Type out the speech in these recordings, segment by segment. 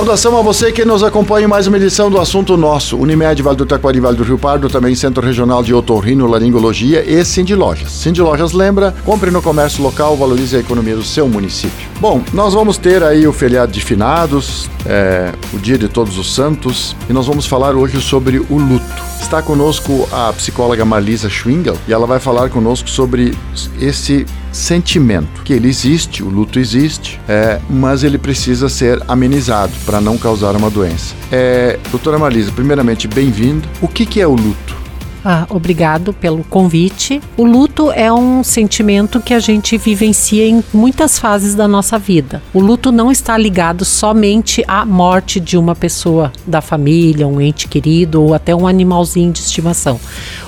Saudação a você que nos acompanha em mais uma edição do Assunto Nosso. Unimed, Vale do Taquari, Vale do Rio Pardo, também Centro Regional de Otorrino, Laringologia e Cindy Lojas. Cindy Lojas lembra, compre no comércio local, valorize a economia do seu município. Bom, nós vamos ter aí o feriado de finados, é, o dia de todos os santos, e nós vamos falar hoje sobre o luto. Está conosco a psicóloga Marlisa Schwingel e ela vai falar conosco sobre esse sentimento, que ele existe, o luto existe, é, mas ele precisa ser amenizado para não causar uma doença. É, doutora Marlisa, primeiramente, bem-vinda. O que, que é o luto? Ah, obrigado pelo convite. O luto é um sentimento que a gente vivencia em muitas fases da nossa vida. O luto não está ligado somente à morte de uma pessoa da família, um ente querido ou até um animalzinho de estimação.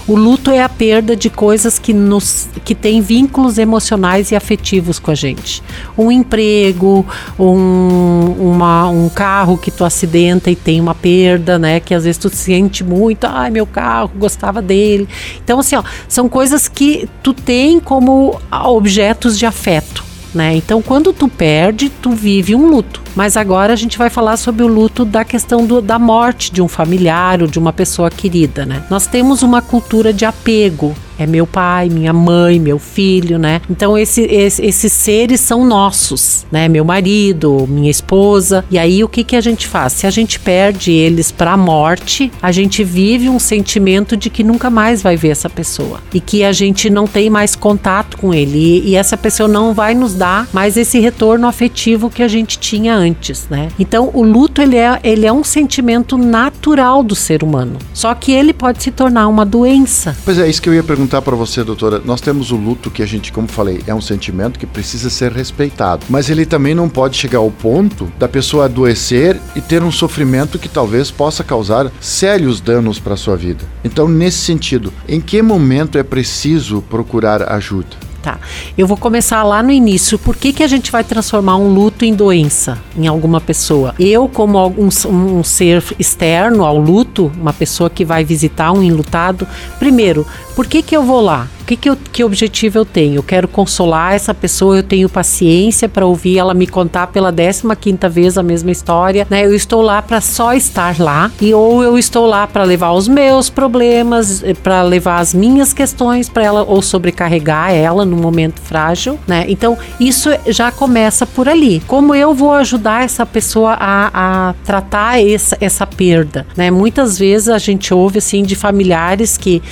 O luto é a perda de coisas que nos que têm vínculos emocionais e afetivos com a gente. Um emprego, um, uma, um carro que tu acidenta e tem uma perda, né? Que às vezes tu sente muito, ai meu carro, gostava dele. Então assim, ó, são coisas que tu tem como objetos de afeto. Né? Então, quando tu perde, tu vive um luto. Mas agora a gente vai falar sobre o luto da questão do, da morte de um familiar ou de uma pessoa querida, né? Nós temos uma cultura de apego é meu pai, minha mãe, meu filho, né? Então esse, esse, esses seres são nossos, né? Meu marido, minha esposa. E aí o que que a gente faz? Se a gente perde eles para a morte, a gente vive um sentimento de que nunca mais vai ver essa pessoa e que a gente não tem mais contato com ele e, e essa pessoa não vai nos dar mais esse retorno afetivo que a gente tinha antes, né? Então o luto ele é, ele é um sentimento natural do ser humano. Só que ele pode se tornar uma doença. Pois é, isso que eu ia perguntar perguntar para você, doutora. Nós temos o luto que a gente, como falei, é um sentimento que precisa ser respeitado. Mas ele também não pode chegar ao ponto da pessoa adoecer e ter um sofrimento que talvez possa causar sérios danos para sua vida. Então, nesse sentido, em que momento é preciso procurar ajuda? Tá. Eu vou começar lá no início. Por que, que a gente vai transformar um luto em doença em alguma pessoa? Eu, como um, um ser externo ao luto, uma pessoa que vai visitar um enlutado, primeiro, por que, que eu vou lá? O que, que, eu, que objetivo eu tenho? Eu quero consolar essa pessoa, eu tenho paciência para ouvir ela me contar pela 15 quinta vez a mesma história, né? Eu estou lá para só estar lá e ou eu estou lá para levar os meus problemas, eh, para levar as minhas questões para ela ou sobrecarregar ela num momento frágil, né? Então isso já começa por ali. Como eu vou ajudar essa pessoa a, a tratar essa, essa perda, né? Muitas vezes a gente ouve assim de familiares que,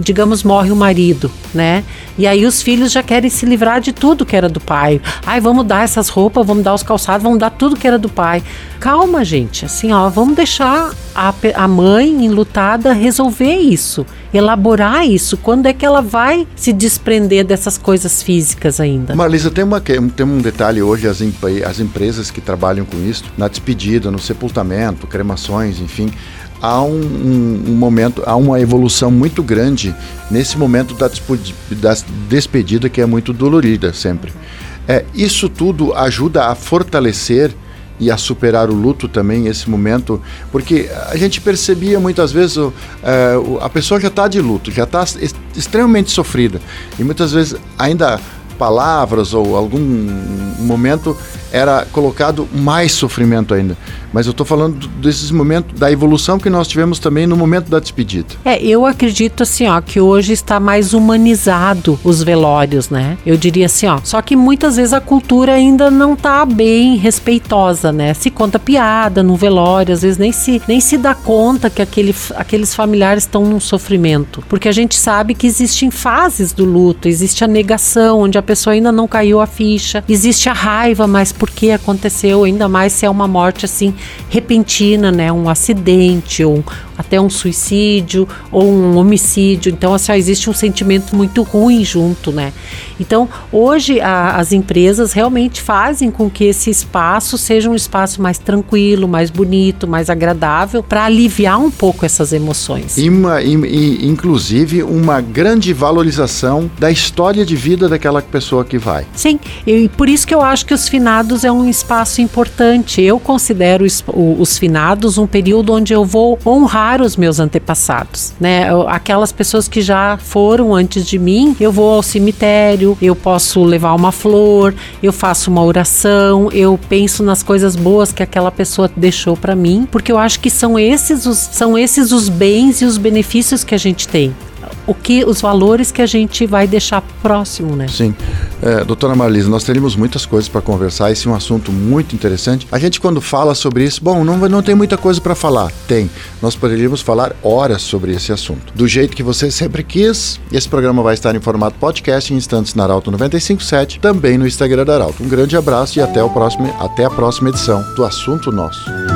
digamos, morre o marido né? E aí os filhos já querem se livrar de tudo que era do pai. Ai, vamos dar essas roupas, vamos dar os calçados, vamos dar tudo que era do pai. Calma, gente. Assim, ó, vamos deixar a, a mãe enlutada resolver isso, elaborar isso. Quando é que ela vai se desprender dessas coisas físicas ainda? Marlisa, tem, uma, tem um detalhe hoje, as, as empresas que trabalham com isso, na despedida, no sepultamento, cremações, enfim há um, um, um, momento, há uma evolução muito grande nesse momento da, da despedida que é muito dolorida sempre. É, isso tudo ajuda a fortalecer e a superar o luto também, esse momento, porque a gente percebia muitas vezes é, a pessoa já está de luto, já está extremamente sofrida e muitas vezes ainda palavras ou algum momento era colocado mais sofrimento ainda. Mas eu estou falando desses momentos, da evolução que nós tivemos também no momento da despedida. É, eu acredito assim, ó, que hoje está mais humanizado os velórios, né? Eu diria assim, ó. Só que muitas vezes a cultura ainda não está bem respeitosa, né? Se conta piada no velório, às vezes nem se, nem se dá conta que aquele, aqueles familiares estão num sofrimento. Porque a gente sabe que existem fases do luto, existe a negação, onde a pessoa ainda não caiu a ficha, existe a raiva, mas por que aconteceu, ainda mais se é uma morte assim repentina, né? Um acidente ou até um suicídio ou um homicídio. Então, assim, existe um sentimento muito ruim junto, né? Então, hoje a, as empresas realmente fazem com que esse espaço seja um espaço mais tranquilo, mais bonito, mais agradável, para aliviar um pouco essas emoções. E, uma, e, e, inclusive, uma grande valorização da história de vida daquela pessoa que vai. Sim, e por isso que eu acho que os finados é um espaço importante. Eu considero os, os finados um período onde eu vou honrar os meus antepassados, né? Aquelas pessoas que já foram antes de mim, eu vou ao cemitério, eu posso levar uma flor, eu faço uma oração, eu penso nas coisas boas que aquela pessoa deixou para mim, porque eu acho que são esses os, são esses os bens e os benefícios que a gente tem o que os valores que a gente vai deixar próximo, né? Sim. É, doutora Marlise, nós teríamos muitas coisas para conversar, esse é um assunto muito interessante. A gente quando fala sobre isso, bom, não, não tem muita coisa para falar. Tem. Nós poderíamos falar horas sobre esse assunto. Do jeito que você sempre quis, esse programa vai estar em formato podcast em instantes na Arauto 957, também no Instagram da Arauto. Um grande abraço e até, o próximo, até a próxima edição do Assunto Nosso.